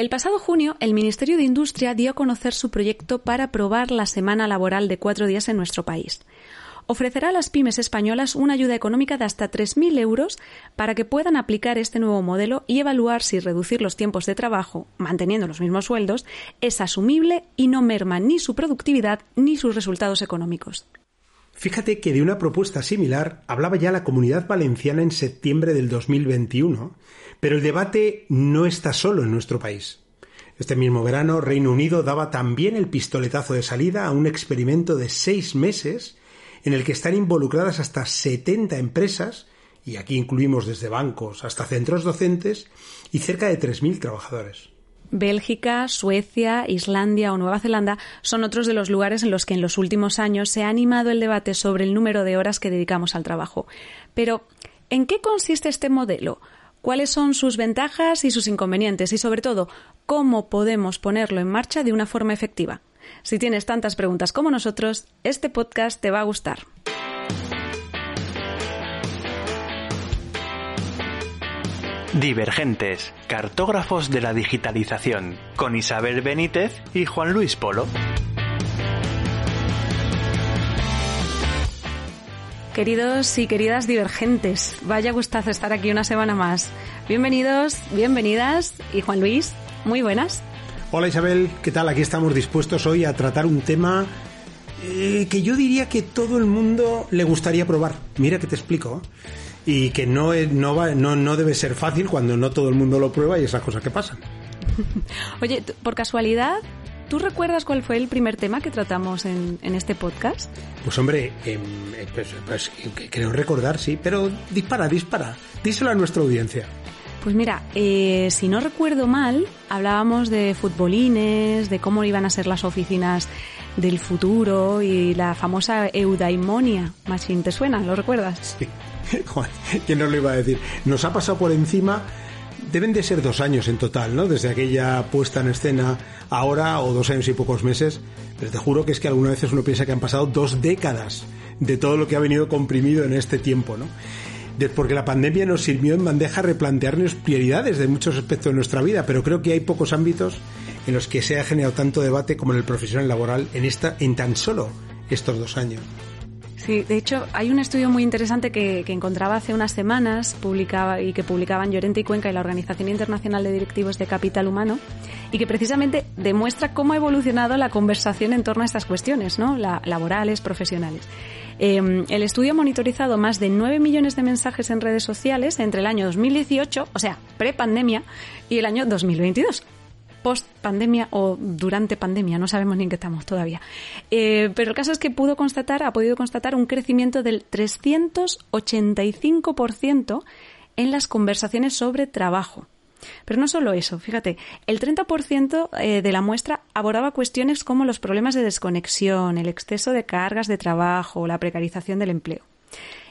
El pasado junio, el Ministerio de Industria dio a conocer su proyecto para aprobar la semana laboral de cuatro días en nuestro país. Ofrecerá a las pymes españolas una ayuda económica de hasta 3.000 euros para que puedan aplicar este nuevo modelo y evaluar si reducir los tiempos de trabajo, manteniendo los mismos sueldos, es asumible y no merma ni su productividad ni sus resultados económicos. Fíjate que de una propuesta similar hablaba ya la Comunidad Valenciana en septiembre del 2021, pero el debate no está solo en nuestro país. Este mismo verano, Reino Unido daba también el pistoletazo de salida a un experimento de seis meses en el que están involucradas hasta 70 empresas, y aquí incluimos desde bancos hasta centros docentes, y cerca de 3.000 trabajadores. Bélgica, Suecia, Islandia o Nueva Zelanda son otros de los lugares en los que en los últimos años se ha animado el debate sobre el número de horas que dedicamos al trabajo. Pero, ¿en qué consiste este modelo? ¿Cuáles son sus ventajas y sus inconvenientes? Y sobre todo, ¿cómo podemos ponerlo en marcha de una forma efectiva? Si tienes tantas preguntas como nosotros, este podcast te va a gustar. Divergentes, cartógrafos de la digitalización, con Isabel Benítez y Juan Luis Polo. Queridos y queridas divergentes, vaya gustazo estar aquí una semana más. Bienvenidos, bienvenidas y Juan Luis, muy buenas. Hola Isabel, ¿qué tal? Aquí estamos dispuestos hoy a tratar un tema eh, que yo diría que todo el mundo le gustaría probar. Mira que te explico y que no, no, va, no, no debe ser fácil cuando no todo el mundo lo prueba y esas cosas que pasan. Oye, por casualidad, ¿Tú recuerdas cuál fue el primer tema que tratamos en, este podcast? Pues hombre, em, eh, pues, pues, creo recordar, sí, pero dispara, dispara. Díselo a nuestra audiencia. Pues mira, eh, si no recuerdo mal, hablábamos de futbolines, de cómo iban a ser las oficinas del futuro y la famosa eudaimonia. ¿te suena? ¿Lo recuerdas? Sí. ¿quién nos lo iba a decir? Nos ha pasado por encima, deben de ser dos años en total, ¿no? Desde aquella puesta en escena ahora, o dos años y pocos meses, pero te juro que es que algunas veces uno piensa que han pasado dos décadas de todo lo que ha venido comprimido en este tiempo, ¿no? porque la pandemia nos sirvió en bandeja replantearnos prioridades de muchos aspectos de nuestra vida, pero creo que hay pocos ámbitos en los que se ha generado tanto debate como en el profesional laboral en esta en tan solo estos dos años. Sí, de hecho, hay un estudio muy interesante que, encontraba hace unas semanas publicaba, y que publicaban Llorente y Cuenca y la Organización Internacional de Directivos de Capital Humano y que precisamente demuestra cómo ha evolucionado la conversación en torno a estas cuestiones, ¿no? laborales, profesionales. Em, el estudio ha monitorizado más de 9 millones de mensajes en redes sociales entre el año 2018, o sea, pre-pandemia, y el año 2022 post pandemia o durante pandemia, no sabemos ni en qué estamos todavía. Eh, pero el caso es que pudo constatar, ha podido constatar un crecimiento del 385% en las conversaciones sobre trabajo. Pero no solo eso, fíjate, el 30% eh, de la muestra abordaba cuestiones como los problemas de desconexión, el exceso de cargas de trabajo, la precarización del empleo.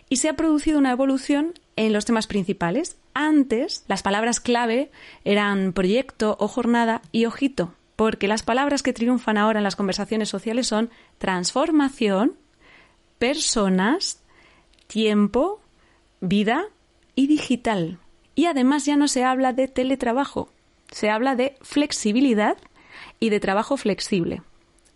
Y se ha producido una evolución en los temas principales. Antes, las palabras clave eran proyecto o jornada y ojito, porque las palabras que triunfan ahora en las conversaciones sociales son transformación, personas, tiempo, vida y digital. Y además ya no se habla de teletrabajo, se habla de flexibilidad y de trabajo flexible.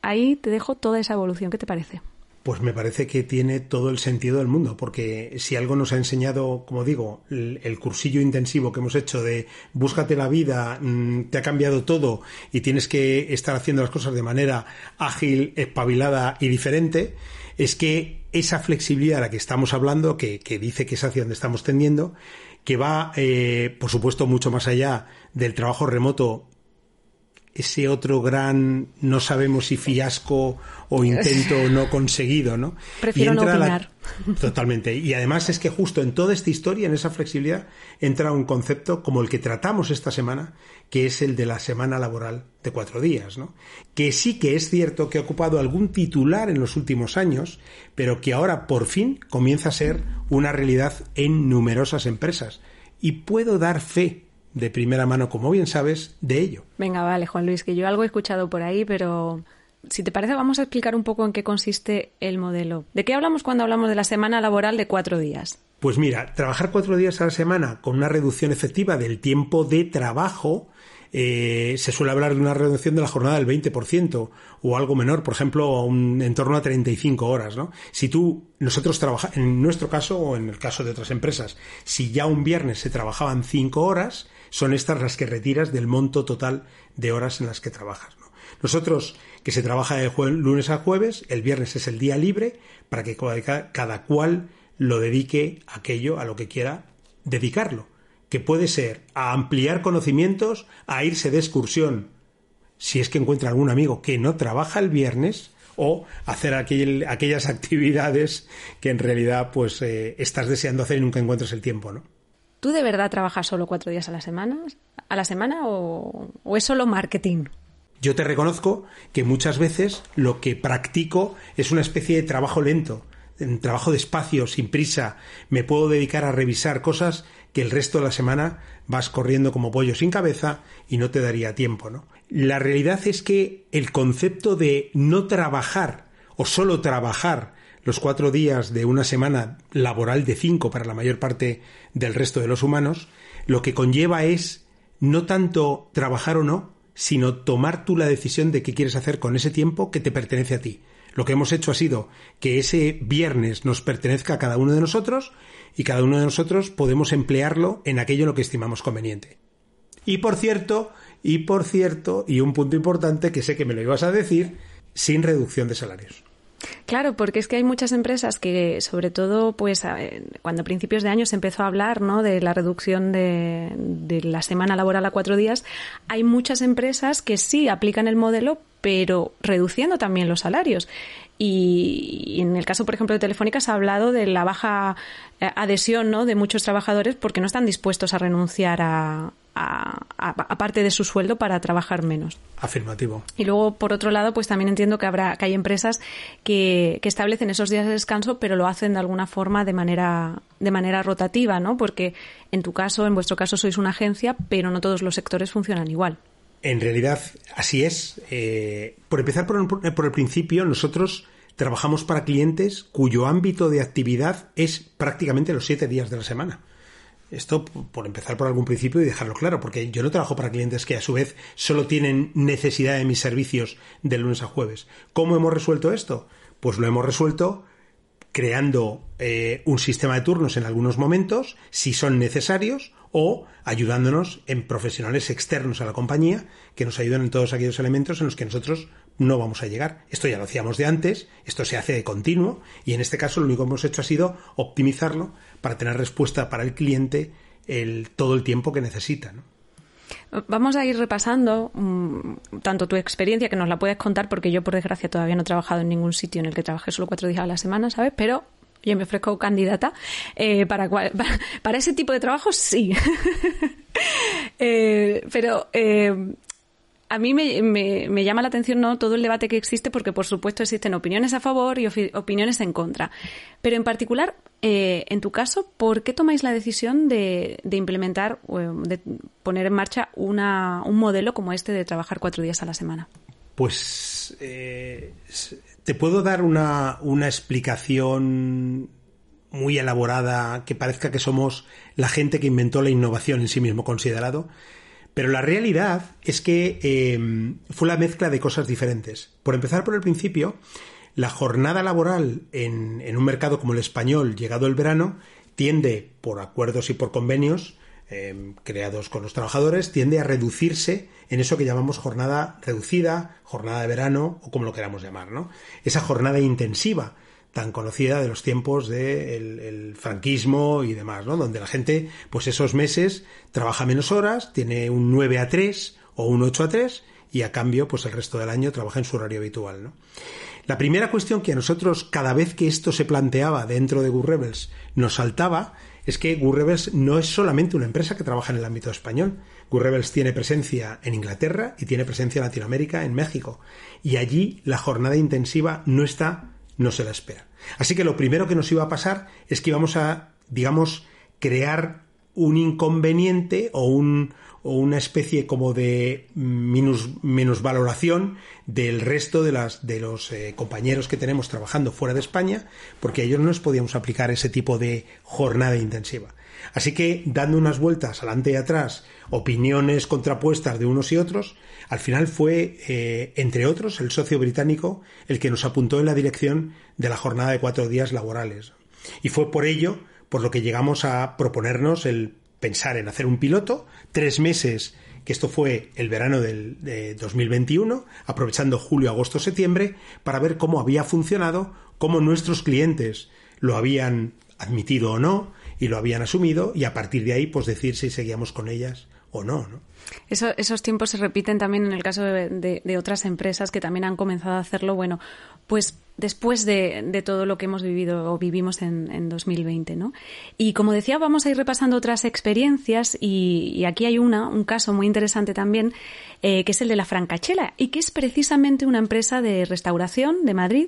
Ahí te dejo toda esa evolución. ¿Qué te parece? Pues me parece que tiene todo el sentido del mundo, porque si algo nos ha enseñado, como digo, el, cursillo intensivo que hemos hecho de búscate la vida, mm, te ha cambiado todo y tienes que estar haciendo las cosas de manera ágil, espabilada y diferente, es que esa flexibilidad a la que estamos hablando, que, dice que es hacia donde estamos tendiendo, que va, eh, por supuesto, mucho más allá del trabajo remoto ese otro gran no sabemos si fiasco o intento no conseguido, ¿no? Prefiero no opinar. Totalmente. Y además es que justo en toda esta historia, en esa flexibilidad, entra un concepto como el que tratamos esta semana, que es el de la semana laboral de cuatro días, ¿no? Que sí que es cierto que ha ocupado algún titular en los últimos años, pero que ahora por fin comienza a ser una realidad en numerosas empresas. Y puedo dar fe de primera mano, como bien sabes, de ello. Venga, vale, Juan Luis, que yo algo he escuchado por ahí, pero si te parece, vamos a explicar un poco en qué consiste el modelo. ¿De qué hablamos cuando hablamos de la semana laboral de cuatro días? Pues mira, trabajar cuatro días a la semana con una reducción efectiva del tiempo de trabajo eh, se suele hablar de una reducción de la jornada del 20% o algo menor, por ejemplo, un, en torno a 35 horas, ¿no? Si tú, nosotros trabajamos, en nuestro caso o en el caso de otras empresas, si ya un viernes se trabajaban 5 horas, son estas las que retiras del monto total de horas en las que trabajas, ¿no? Nosotros, que se trabaja de lunes a jueves, el viernes es el día libre para que cada cual lo dedique a aquello a lo que quiera dedicarlo, que puede ser a ampliar conocimientos, a irse de excursión, si es que encuentra algún amigo que no trabaja el viernes, o hacer aquellas actividades que en realidad pues eh, estás deseando hacer y nunca encuentras el tiempo, ¿no? ¿Tú de verdad trabajas solo cuatro días a la semana, a la semana o es solo marketing? Yo te reconozco que muchas veces lo que practico es una especie de trabajo lento, trabajo despacio, sin prisa. Me puedo dedicar a revisar cosas que el resto de la semana vas corriendo como pollo sin cabeza y no te daría tiempo, ¿no? La realidad es que el concepto de no trabajar o solo trabajar los cuatro días de una semana laboral de cinco para la mayor parte del resto de los humanos, lo que conlleva es no tanto trabajar o no, sino tomar tú la decisión de qué quieres hacer con ese tiempo que te pertenece a ti. Lo que hemos hecho ha sido que ese viernes nos pertenezca a cada uno de nosotros y cada uno de nosotros podemos emplearlo en aquello en lo que estimamos conveniente. Y por cierto, y por cierto, y un punto importante que sé que me lo ibas a decir, sin reducción de salarios. Claro, porque es que hay muchas empresas que, sobre todo, pues cuando a principios de año se empezó a hablar ¿no? de la reducción de, de la semana laboral a cuatro días, hay muchas empresas que sí aplican el modelo, pero reduciendo también los salarios. Y, en el caso, por ejemplo, de Telefónica se ha hablado de la baja eh, adhesión ¿no? de muchos trabajadores porque no están dispuestos a renunciar a, a, parte de su sueldo para trabajar menos. Afirmativo. Y luego, por otro lado, pues también entiendo que habrá que hay empresas que, que, establecen esos días de descanso, pero lo hacen de alguna forma de manera de manera rotativa, ¿no? Porque en tu caso, en vuestro caso, sois una agencia, pero no todos los sectores funcionan igual. En realidad, así es. Eh, por empezar por por el principio, nosotros trabajamos para clientes cuyo ámbito de actividad es prácticamente los siete días de la semana. Esto por empezar por algún principio y dejarlo claro, porque yo no trabajo para clientes que a su vez solo tienen necesidad de mis servicios de lunes a jueves. ¿Cómo hemos resuelto esto? Pues lo hemos resuelto creando eh, un sistema de turnos en algunos momentos, si son necesarios, o ayudándonos en profesionales externos a la compañía que nos ayudan en todos aquellos elementos en los que nosotros no vamos a llegar. Esto ya lo hacíamos de antes, esto se hace de continuo y en este caso lo único que hemos hecho ha sido optimizarlo para tener respuesta para el cliente el, todo el tiempo que necesita. Vamos a ir repasando mm, tanto tu experiencia, que nos la puedes contar, porque yo, por desgracia, todavía no he trabajado en ningún sitio en el que trabajé solo cuatro días a la semana, ¿sabes? Pero yo me ofrezco candidata. Eh, para, para, ese tipo de trabajo, sí. Eh, pero eh, a mí me, me, llama la atención no todo el debate que existe porque por supuesto existen opiniones a favor y opiniones en contra. Pero en particular, eh, en tu caso, ¿por qué tomáis la decisión de, de implementar o de poner en marcha una, un modelo como este de trabajar cuatro días a la semana? Pues eh, te puedo dar una explicación muy elaborada que parezca que somos la gente que inventó la innovación en sí mismo considerado pero la realidad es que eh, fue la mezcla de cosas diferentes. Por empezar por el principio, la jornada laboral en, un mercado como el español, llegado el verano, tiende, por acuerdos y por convenios eh, creados con los trabajadores, tiende a reducirse en eso que llamamos jornada reducida, jornada de verano o como lo queramos llamar, ¿no? Esa jornada intensiva tan conocida de los tiempos del el franquismo y demás, ¿no? Donde la gente, pues esos meses trabaja menos horas, tiene un 9 a 3 o un 8 a 3 y a cambio, pues el resto del año trabaja en su horario habitual, ¿no? La primera cuestión que a nosotros, cada vez que esto se planteaba dentro de Good Rebels, nos saltaba es que Good Rebels no es solamente una empresa que trabaja en el ámbito español. Good Rebels tiene presencia en Inglaterra y tiene presencia en Latinoamérica, en México. Y allí la jornada intensiva no está no se la espera. Así que lo primero que nos iba a pasar es que íbamos a, digamos, crear un inconveniente o un, o una especie como de menos, valoración del resto de, las, de los eh, compañeros que tenemos trabajando fuera de España, porque a ellos no les podíamos aplicar ese tipo de jornada intensiva. Así que, dando unas vueltas adelante y atrás, opiniones contrapuestas de unos y otros, al final fue, eh, entre otros, el socio británico el que nos apuntó en la dirección de la jornada de cuatro días laborales. Y fue por ello por lo que llegamos a proponernos el pensar en hacer un piloto, tres meses, que esto fue el verano del, de 2021, aprovechando julio, agosto, septiembre, para ver cómo había funcionado, cómo nuestros clientes lo habían admitido o no, y lo habían asumido, y a partir de ahí, pues decir si seguíamos con ellas o no, ¿no? esos tiempos se repiten también en el caso de, otras empresas que también han comenzado a hacerlo, bueno, pues después de, todo lo que hemos vivido o vivimos en, 2020, ¿no? Y como decía, vamos a ir repasando otras experiencias y, aquí hay una, un caso muy interesante también, eh, que es el de la Francachela y que es precisamente una empresa de restauración de Madrid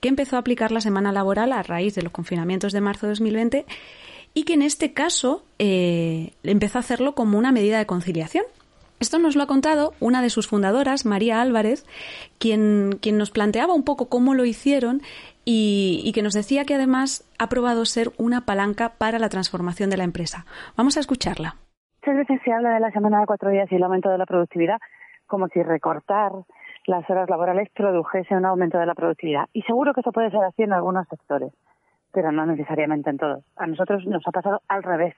que empezó a aplicar la semana laboral a raíz de los confinamientos de marzo de 2020 y que en este caso eh, empezó a hacerlo como una medida de conciliación. Esto nos lo ha contado una de sus fundadoras, María Álvarez, quien, quien nos planteaba un poco cómo lo hicieron y, que nos decía que además ha probado ser una palanca para la transformación de la empresa. Vamos a escucharla. Muchas veces se habla de la semana de cuatro días y el aumento de la productividad como si recortar las horas laborales produjese un aumento de la productividad. Y seguro que eso puede ser así en algunos sectores pero no necesariamente en todos. A nosotros nos ha pasado al revés.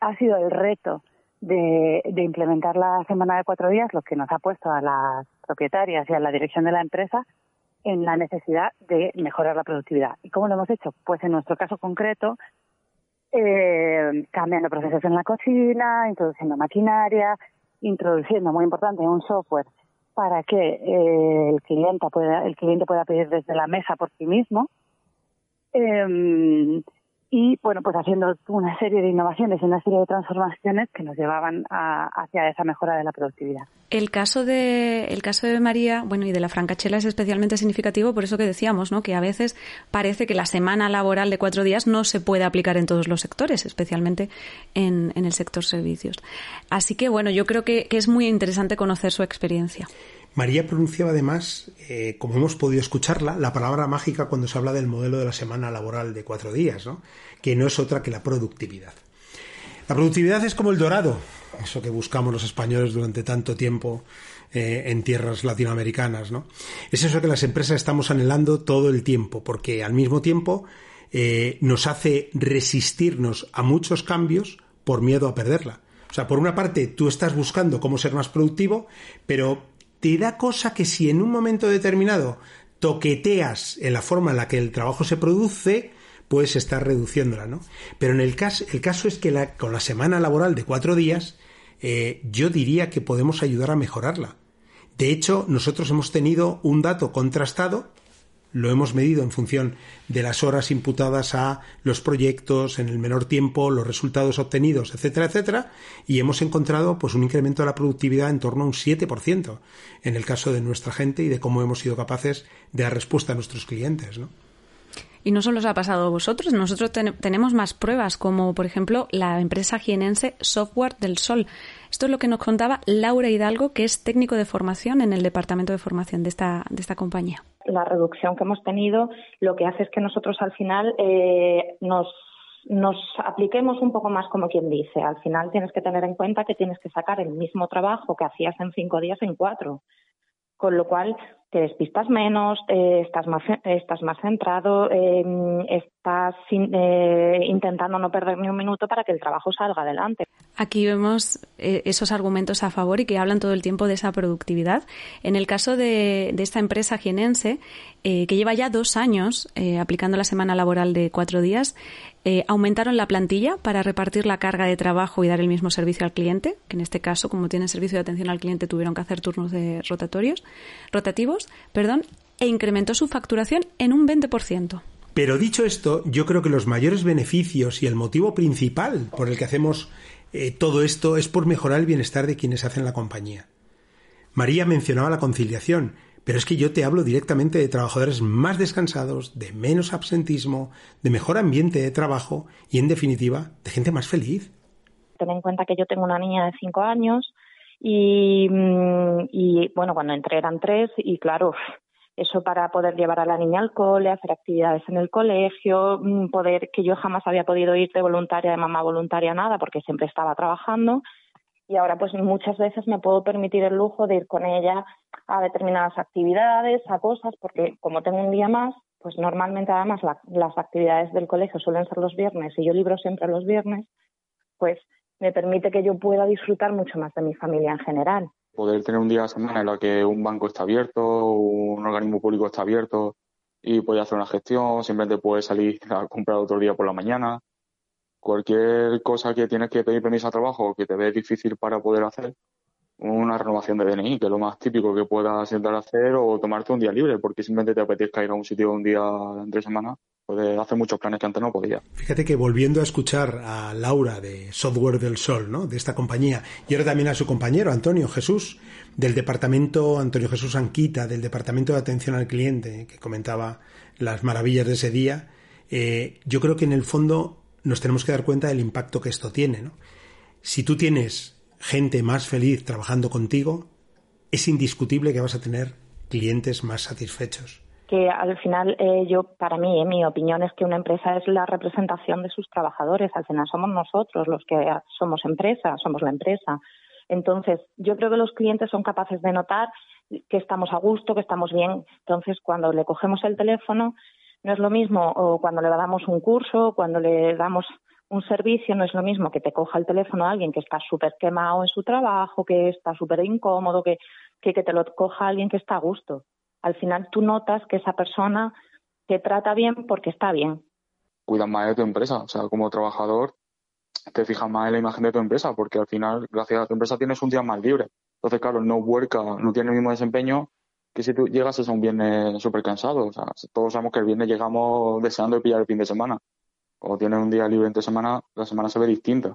ha sido el reto de, implementar la semana de cuatro días lo que nos ha puesto a las propietarias y a la dirección de la empresa en la necesidad de mejorar la productividad. ¿Y cómo lo hemos hecho? Pues en nuestro caso concreto, eh, cambiando procesos en la cocina, introduciendo maquinaria, introduciendo, muy importante, un software para que eh, el cliente pueda el cliente pueda pedir desde la mesa por sí mismo Eh, y bueno, pues haciendo una serie de innovaciones una serie de transformaciones que nos llevaban hacia esa mejora de la productividad. El caso de el caso de María, bueno, y de la francachela es especialmente significativo por eso que decíamos, ¿no? Que a veces parece que la semana laboral de cuatro días no se puede aplicar en todos los sectores, especialmente en, el sector servicios. Así que bueno, yo creo que es muy interesante conocer su experiencia. María pronunciaba además, eh, como hemos podido escucharla, la palabra mágica cuando se habla del modelo de la semana laboral de cuatro días, ¿no? que no es otra que la productividad. La productividad es como el dorado, eso que buscamos los españoles durante tanto tiempo eh, en tierras latinoamericanas. ¿no? Es eso que las empresas estamos anhelando todo el tiempo, porque al mismo tiempo eh, nos hace resistirnos a muchos cambios por miedo a perderla. O sea, por una parte, tú estás buscando cómo ser más productivo, pero te da cosa que si en un momento determinado toqueteas en la forma en la que el trabajo se produce, puedes estar reduciéndola, ¿no? Pero en el caso, el caso es que con la semana laboral de cuatro días, eh, yo diría que podemos ayudar a mejorarla. De hecho, nosotros hemos tenido un dato contrastado lo hemos medido en función de las horas imputadas a los proyectos en el menor tiempo, los resultados obtenidos, etcétera, etcétera, y hemos encontrado pues un incremento de la productividad en torno a un 7% en el caso de nuestra gente y de cómo hemos sido capaces de dar respuesta a nuestros clientes, ¿no? Y no solo os ha pasado a vosotros, nosotros tenemos más pruebas, como por ejemplo la empresa jienense Software del Sol. Esto es lo que nos contaba Laura Hidalgo, que es técnico de formación en el departamento de formación de esta, de esta compañía. La reducción que hemos tenido lo que hace es que nosotros al final eh, nos nos apliquemos un poco más como quien dice. Al final tienes que tener en cuenta que tienes que sacar el mismo trabajo que hacías en cinco días en cuatro. Con lo cual, te despistas menos, eh, estás, más, estás más centrado, em, estás eh, intentando no perder ni un minuto para que el trabajo salga adelante. Aquí vemos eh, esos argumentos a favor y que hablan todo el tiempo de esa productividad. En el caso de, de esta empresa jienense, que lleva ya dos años aplicando la semana laboral de cuatro días, aumentaron la plantilla para repartir la carga de trabajo y dar el mismo servicio al cliente, que en este caso, como tienen servicio de atención al cliente, tuvieron que hacer turnos de rotatorios, rotativos perdón, e incrementó su facturación en un 20%. Pero dicho esto, yo creo que los mayores beneficios y el motivo principal por el que hacemos eh, todo esto es por mejorar el bienestar de quienes hacen la compañía. María mencionaba la conciliación, pero es que yo te hablo directamente de trabajadores más descansados, de menos absentismo, de mejor ambiente de trabajo y, en definitiva, de gente más feliz. Ten en cuenta que yo tengo una niña de cinco años y, mm, y bueno, cuando entré eran tres y claro, eso para poder llevar a la niña al cole, hacer actividades en el colegio, mm, poder que yo jamás había podido ir de voluntaria, de mamá voluntaria, nada, porque siempre estaba trabajando. Y ahora pues muchas veces me puedo permitir el lujo de ir con ella a determinadas actividades, a cosas, porque como tengo un día más, pues normalmente además las actividades del colegio suelen ser los viernes y yo libro siempre los viernes, pues me permite que yo pueda disfrutar mucho más de mi familia en general poder tener un día a la semana en la que un banco está abierto, un organismo público está abierto y puedes hacer una gestión, simplemente puedes salir a comprar otro día por la mañana. Cualquier cosa que tienes que pedir permiso a trabajo que te ve difícil para poder hacer, una renovación de DNI, que es lo más típico que puedas intentar hacer, o tomarte un día libre, porque simplemente te apetezca ir a un sitio un día entre semana, puedes hacer muchos planes que antes no podías. Fíjate que volviendo a escuchar a Laura de Software del Sol, ¿no? de esta compañía, y ahora también a su compañero Antonio Jesús, del departamento, Antonio Jesús Anquita, del departamento de atención al cliente, que comentaba las maravillas de ese día, eh, yo creo que en el fondo nos tenemos que dar cuenta del impacto que esto tiene. ¿no? Si tú tienes gente más feliz trabajando contigo, es indiscutible que vas a tener clientes más satisfechos. Que al final, eh, yo, para mí, en mi opinión es que una empresa es la representación de sus trabajadores. Al final somos nosotros los que somos empresa, somos la empresa. Entonces, yo creo que los clientes son capaces de notar que estamos a gusto, que estamos bien. Entonces, cuando le cogemos el teléfono, no es lo mismo o cuando le damos un curso, cuando le damos un servicio no es lo mismo que te coja el teléfono a alguien que está súper quemado en su trabajo, que está súper incómodo, que, que, te lo coja alguien que está a gusto. Al final tú notas que esa persona te trata bien porque está bien. Cuidas más de tu empresa, o sea, como trabajador te fijas más en la imagen de tu empresa porque al final, gracias a tu empresa, tienes un día más libre. Entonces, claro, no worka, no tiene el mismo desempeño que si tú llegas a un viernes súper cansado. O sea, todos sabemos que el viernes llegamos deseando pillar el fin de semana o tienes un día libre entre semana, la semana se ve distinta.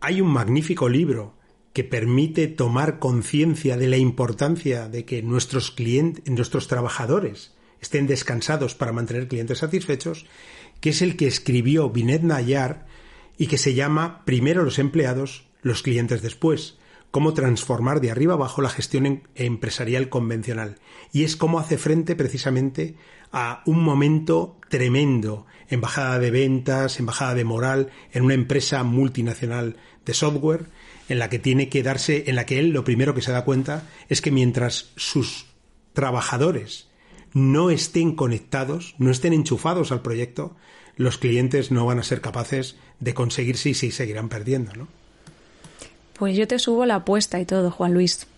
Hay un magnífico libro que permite tomar conciencia de la importancia de que nuestros clientes, nuestros trabajadores estén descansados para mantener clientes satisfechos, que es el que escribió Binet Nayar y que se llama Primero los empleados, los clientes después cómo transformar de arriba abajo la gestión em-, empresarial convencional. Y es cómo hace frente precisamente a un momento tremendo en bajada de ventas, en bajada de moral, en una empresa multinacional de software, en la que tiene que darse, en la que él lo primero que se da cuenta es que mientras sus trabajadores no estén conectados, no estén enchufados al proyecto, los clientes no van a ser capaces de conseguirse y se seguirán perdiendo, ¿no? Pues yo te subo la apuesta y todo, Juan Luis.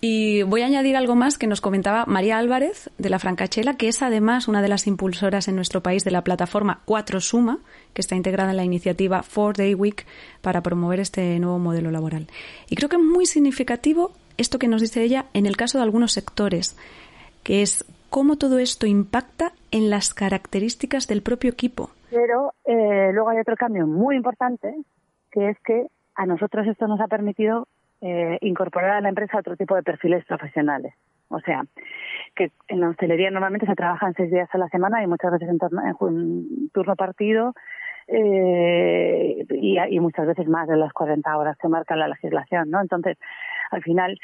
Y voy a añadir algo más que nos comentaba María Álvarez de la Francachela, que es además una de las impulsoras en nuestro país de la plataforma Cuatro Suma, que está integrada en la iniciativa Four Day Week para promover este nuevo modelo laboral. Y creo que es muy significativo esto que nos dice ella en el caso de algunos sectores, que es cómo todo esto impacta en las características del propio equipo. Pero eh, luego hay otro cambio muy importante, que es que a nosotros esto nos ha permitido eh, incorporar a la empresa otro tipo de perfiles profesionales. O sea, que en la hostelería normalmente se trabajan seis días a la semana y muchas veces en, turno partido eh, y, muchas veces más de las 40 horas que marca la legislación, ¿no? Entonces, al final,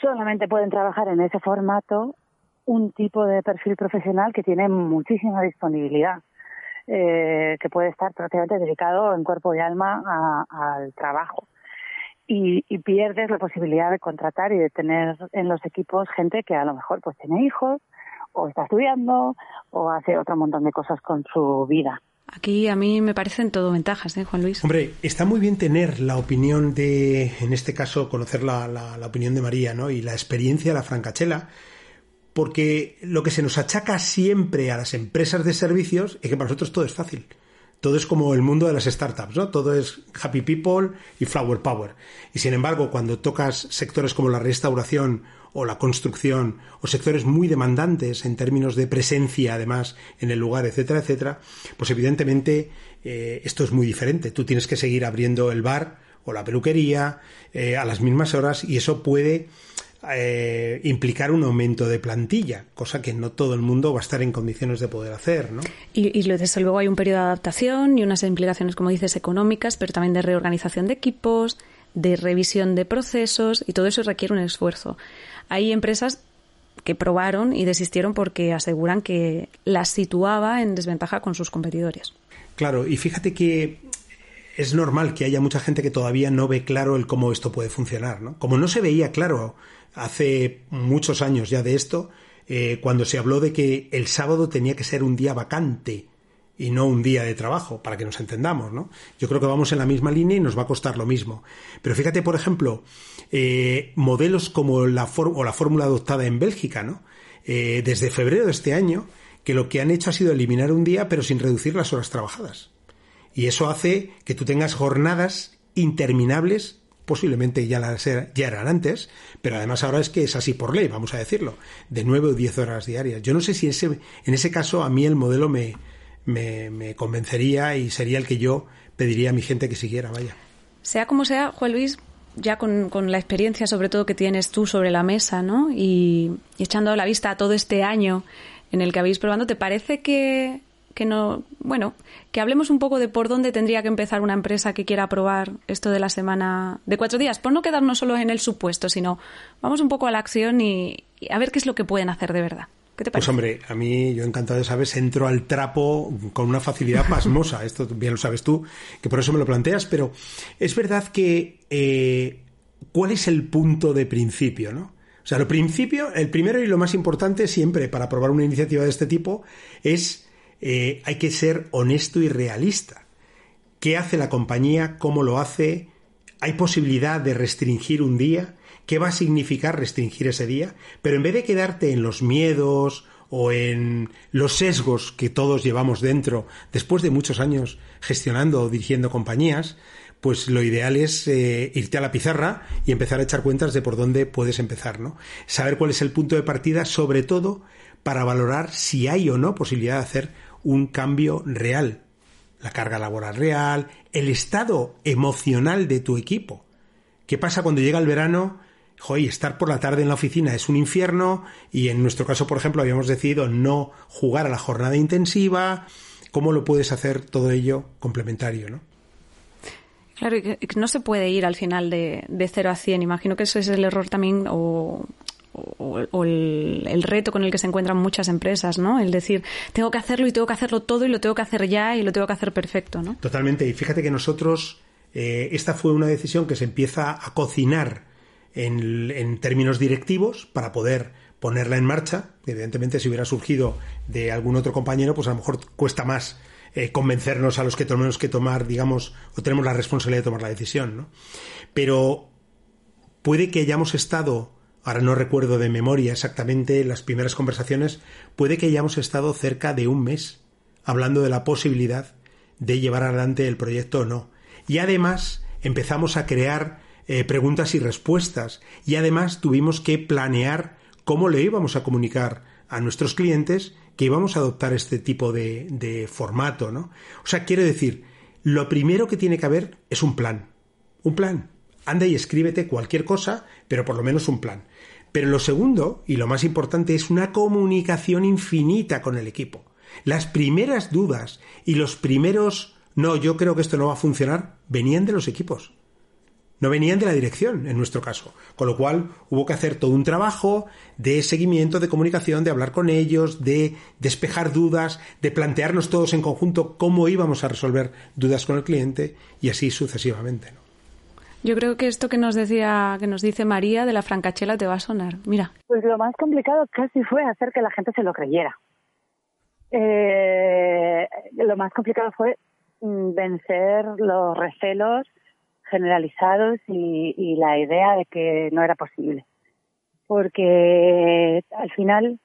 solamente pueden trabajar en ese formato un tipo de perfil profesional que tiene muchísima disponibilidad. Eh, que puede estar prácticamente dedicado en cuerpo y alma al trabajo. Y, pierdes la posibilidad de contratar y de tener en los equipos gente que a lo mejor pues tiene hijos o está estudiando o hace otro montón de cosas con su vida. Aquí a mí me parecen todo ventajas, ¿eh, Juan Luis? Hombre, está muy bien tener la opinión de, en este caso, conocer la, la, la opinión de María, ¿no? Y la experiencia de la francachela, porque lo que se nos achaca siempre a las empresas de servicios es que para nosotros todo es fácil. Todo es como el mundo de las startups, ¿no? Todo es happy people y flower power. Y sin embargo, cuando tocas sectores como la restauración o la construcción o sectores muy demandantes en términos de presencia, además, en el lugar, etcétera, etcétera, pues evidentemente eh, esto es muy diferente. Tú tienes que seguir abriendo el bar o la peluquería eh, a las mismas horas y eso puede eh, implicar un aumento de plantilla, cosa que no todo el mundo va a estar en condiciones de poder hacer, ¿no? Y, y desde luego hay un periodo de adaptación y unas implicaciones, como dices, económicas, pero también de reorganización de equipos, de revisión de procesos y todo eso requiere un esfuerzo. Hay empresas que probaron y desistieron porque aseguran que las situaba en desventaja con sus competidores. Claro, y fíjate que es normal que haya mucha gente que todavía no ve claro el cómo esto puede funcionar, ¿no? Como no se veía claro hace muchos años ya de esto, eh, cuando se habló de que el sábado tenía que ser un día vacante y no un día de trabajo, para que nos entendamos, ¿no? Yo creo que vamos en la misma línea y nos va a costar lo mismo. Pero fíjate, por ejemplo, eh, modelos como la, o la fórmula adoptada en Bélgica, ¿no? Eh, desde febrero de este año, que lo que han hecho ha sido eliminar un día, pero sin reducir las horas trabajadas. Y eso hace que tú tengas jornadas interminables, posiblemente ya, las eran antes, pero además ahora es que es así por ley, vamos a decirlo, de nueve o diez horas diarias. Yo no sé si ese, en ese caso a mí el modelo me, me, convencería y sería el que yo pediría a mi gente que siguiera, vaya. Sea como sea, Juan Luis, ya con, la experiencia sobre todo que tienes tú sobre la mesa, ¿no? Y, y echando la vista a todo este año en el que habéis probando, ¿te parece que que no, bueno, que hablemos un poco de por dónde tendría que empezar una empresa que quiera probar esto de la semana de cuatro días, por no quedarnos solo en el supuesto, sino vamos un poco a la acción y, a ver qué es lo que pueden hacer de verdad. ¿Qué te pues parece? Pues hombre, a mí yo encantado de sabes, entro al trapo con una facilidad pasmosa. Esto bien lo sabes tú, que por eso me lo planteas, pero es verdad que eh, ¿cuál es el punto de principio, no? O sea, lo principio, el primero y lo más importante siempre para probar una iniciativa de este tipo es eh, hay que ser honesto y realista. ¿Qué hace la compañía? ¿Cómo lo hace? ¿Hay posibilidad de restringir un día? ¿Qué va a significar restringir ese día? Pero en vez de quedarte en los miedos o en los sesgos que todos llevamos dentro después de muchos años gestionando o dirigiendo compañías, pues lo ideal es eh, irte a la pizarra y empezar a echar cuentas de por dónde puedes empezar, ¿no? Saber cuál es el punto de partida, sobre todo para valorar si hay o no posibilidad de hacer un cambio real. La carga laboral real, el estado emocional de tu equipo. ¿Qué pasa cuando llega el verano? Joder, estar por la tarde en la oficina es un infierno y en nuestro caso, por ejemplo, habíamos decidido no jugar a la jornada intensiva. ¿Cómo lo puedes hacer todo ello complementario, no? Claro, no se puede ir al final de, de 0 a 100. Imagino que eso es el error también o o, el, reto con el que se encuentran muchas empresas, ¿no? El decir, tengo que hacerlo y tengo que hacerlo todo y lo tengo que hacer ya y lo tengo que hacer perfecto, ¿no? Totalmente. Y fíjate que nosotros, eh, esta fue una decisión que se empieza a cocinar en, términos directivos para poder ponerla en marcha. Evidentemente, si hubiera surgido de algún otro compañero, pues a lo mejor cuesta más eh, convencernos a los que tenemos que tomar, digamos, o tenemos la responsabilidad de tomar la decisión, ¿no? Pero puede que hayamos estado ahora no recuerdo de memoria exactamente las primeras conversaciones, puede que hayamos estado cerca de un mes hablando de la posibilidad de llevar adelante el proyecto o no. Y además empezamos a crear eh, preguntas y respuestas y además tuvimos que planear cómo le íbamos a comunicar a nuestros clientes que íbamos a adoptar este tipo de, de formato, ¿no? O sea, quiero decir, lo primero que tiene que haber es un plan. Un plan. Anda y escríbete cualquier cosa, pero por lo menos un plan. Pero lo segundo, y lo más importante, es una comunicación infinita con el equipo. Las primeras dudas y los primeros no, yo creo que esto no va a funcionar, venían de los equipos. No venían de la dirección, en nuestro caso. Con lo cual hubo que hacer todo un trabajo de seguimiento, de comunicación, de hablar con ellos, de despejar dudas, de plantearnos todos en conjunto cómo íbamos a resolver dudas con el cliente y así sucesivamente. Yo creo que esto que nos decía, que nos dice María de la francachela te va a sonar. Mira. Pues lo más complicado casi fue hacer que la gente se lo creyera. Eh, lo más complicado fue mm, vencer los recelos generalizados y, la idea de que no era posible. Porque al final,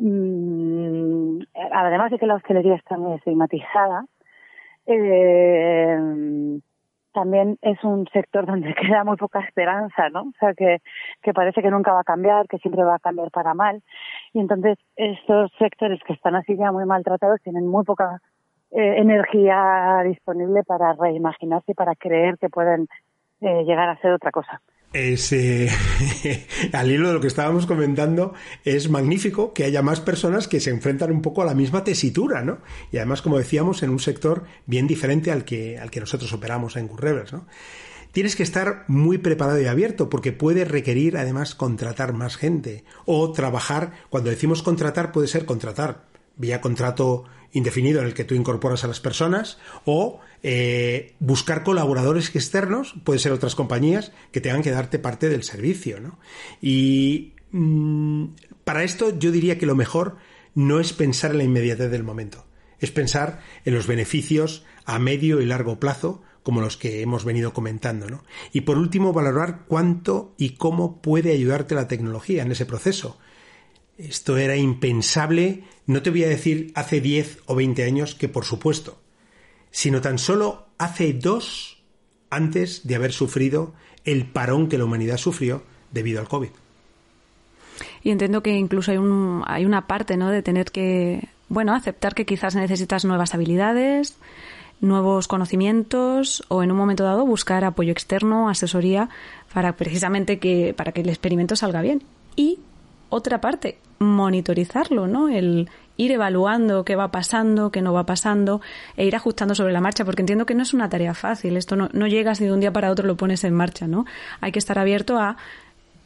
mm, además de que la hostelería está muy estigmatizada, eh, también es un sector donde queda muy poca esperanza, ¿no? O sea, que, que parece que nunca va a cambiar, que siempre va a cambiar para mal. Y entonces estos sectores que están así ya muy maltratados tienen muy poca eh, energía disponible para reimaginarse y para creer que pueden eh, llegar a ser otra cosa. Es, eh, al hilo de lo que estábamos comentando, es magnífico que haya más personas que se enfrentan un poco a la misma tesitura, ¿no? Y además, como decíamos, en un sector bien diferente al que, al que nosotros operamos en Currevers, ¿no? Tienes que estar muy preparado y abierto porque puede requerir además contratar más gente o trabajar, cuando decimos contratar puede ser contratar vía contrato indefinido en el que tú incorporas a las personas o eh, buscar colaboradores externos, puede ser otras compañías que tengan que darte parte del servicio. ¿no? Y mm, para esto yo diría que lo mejor no es pensar en la inmediatez del momento, es pensar en los beneficios a medio y largo plazo como los que hemos venido comentando. ¿no? Y por último, valorar cuánto y cómo puede ayudarte la tecnología en ese proceso. Esto era impensable, no te voy a decir hace 10 o 20 años, que por supuesto, sino tan solo hace dos antes de haber sufrido el parón que la humanidad sufrió debido al COVID. Y entiendo que incluso hay, un, hay una parte ¿no? de tener que, bueno, aceptar que quizás necesitas nuevas habilidades, nuevos conocimientos o en un momento dado buscar apoyo externo, asesoría para precisamente que para que el experimento salga bien. Y otra parte, monitorizarlo, ¿no? El ir evaluando qué va pasando, qué no va pasando, e ir ajustando sobre la marcha, porque entiendo que no es una tarea fácil. Esto no, llega si de un día para otro lo pones en marcha, ¿no? Hay que estar abierto a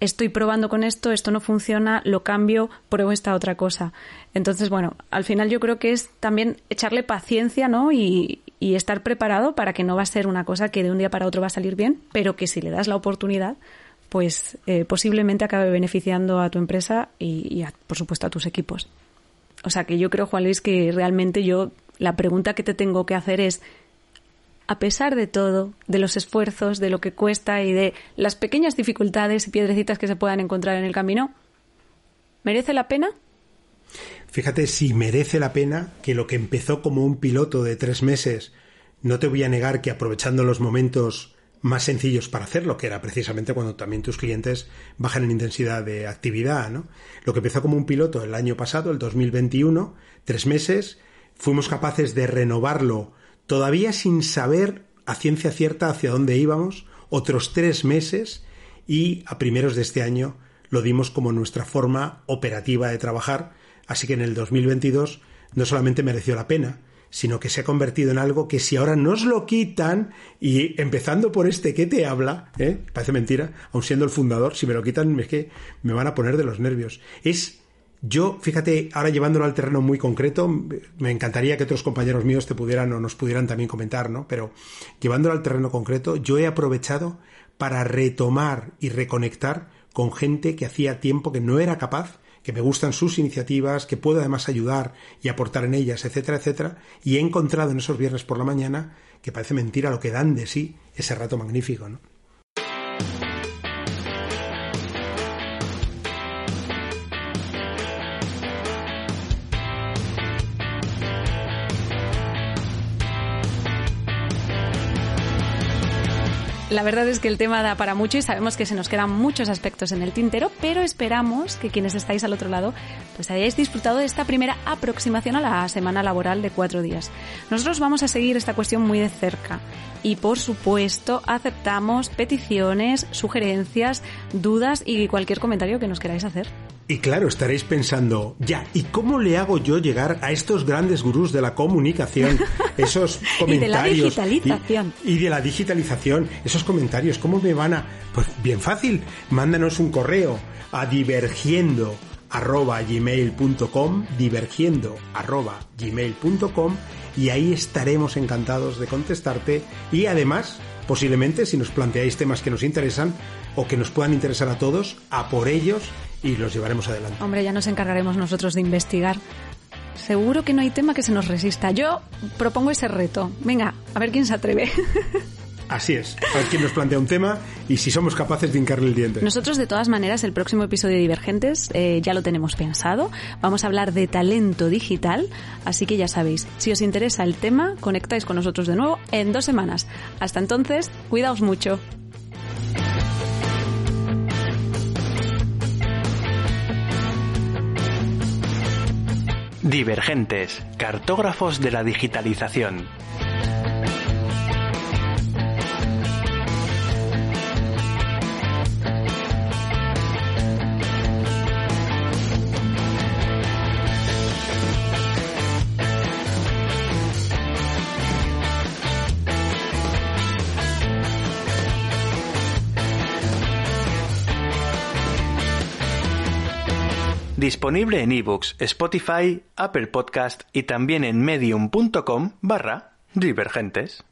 estoy probando con esto, esto no funciona, lo cambio, pruebo esta otra cosa. Entonces, bueno, al final yo creo que es también echarle paciencia, ¿no? Y estar preparado para que no va a ser una cosa que de un día para otro va a salir bien, pero que si le das la oportunidad, pues eh, posiblemente acabe beneficiando a tu empresa y, por supuesto a tus equipos. O sea que yo creo, Juan Luis, que realmente yo la pregunta que te tengo que hacer es, a pesar de todo, de los esfuerzos, de lo que cuesta y de las pequeñas dificultades y piedrecitas que se puedan encontrar en el camino, ¿merece la pena? Fíjate si merece la pena que lo que empezó como un piloto de tres meses, no te voy a negar que aprovechando los momentos más sencillos para hacerlo, que era precisamente cuando también tus clientes bajan en intensidad de actividad, ¿no? Lo que empezó como un piloto el año pasado, el 2021, tres meses, fuimos capaces de renovarlo todavía sin saber a ciencia cierta hacia dónde íbamos, otros tres meses, y a primeros de este año lo dimos como nuestra forma operativa de trabajar, así que en el 2022 no solamente mereció la pena, sino que se ha convertido en algo que si ahora nos lo quitan, y empezando por este que te habla, ¿eh? parece mentira, aun siendo el fundador, si me lo quitan es que me van a poner de los nervios. Es yo, fíjate, ahora llevándolo al terreno muy concreto, me encantaría que otros compañeros míos te pudieran o nos pudieran también comentar, ¿no? Pero llevándolo al terreno concreto, yo he aprovechado para retomar y reconectar con gente que hacía tiempo que no era capaz que me gustan sus iniciativas, que puedo además ayudar y aportar en ellas, etcétera, etcétera, y he encontrado en esos viernes por la mañana, que parece mentira lo que dan de sí, ese rato magnífico, ¿no? La verdad es que el tema da para mucho y sabemos que se nos quedan muchos aspectos en el tintero, pero esperamos que quienes estáis al otro lado pues hayáis disfrutado de esta primera aproximación a la semana laboral de cuatro días. Nosotros vamos a seguir esta cuestión muy de cerca y por supuesto aceptamos peticiones, sugerencias, dudas y cualquier comentario que nos queráis hacer. Y claro, estaréis pensando, ya, ¿y cómo le hago yo llegar a estos grandes gurús de la comunicación esos comentarios? y de la digitalización. Y, de la digitalización, esos comentarios, ¿cómo me van a...? Pues bien fácil, mándanos un correo a divergiendo arroba gmail.com divergiendo arroba gmail.com y ahí estaremos encantados de contestarte y además posiblemente si nos planteáis temas que nos interesan o que nos puedan interesar a todos a por ellos y los llevaremos adelante. Hombre, ya nos encargaremos nosotros de investigar. Seguro que no hay tema que se nos resista. Yo propongo ese reto. Venga, a ver quién se atreve. Así es, a ver quién nos plantea un tema y si somos capaces de hincarle el diente. Nosotros, de todas maneras, el próximo episodio de Divergentes eh, ya lo tenemos pensado. Vamos a hablar de talento digital, así que ya sabéis, si os interesa el tema, conectáis con nosotros de nuevo en dos semanas. Hasta entonces, cuidaos mucho. Divergentes, cartógrafos de la digitalización. Disponible en ebooks, Spotify, Apple Podcast y también en medium.com barra divergentes.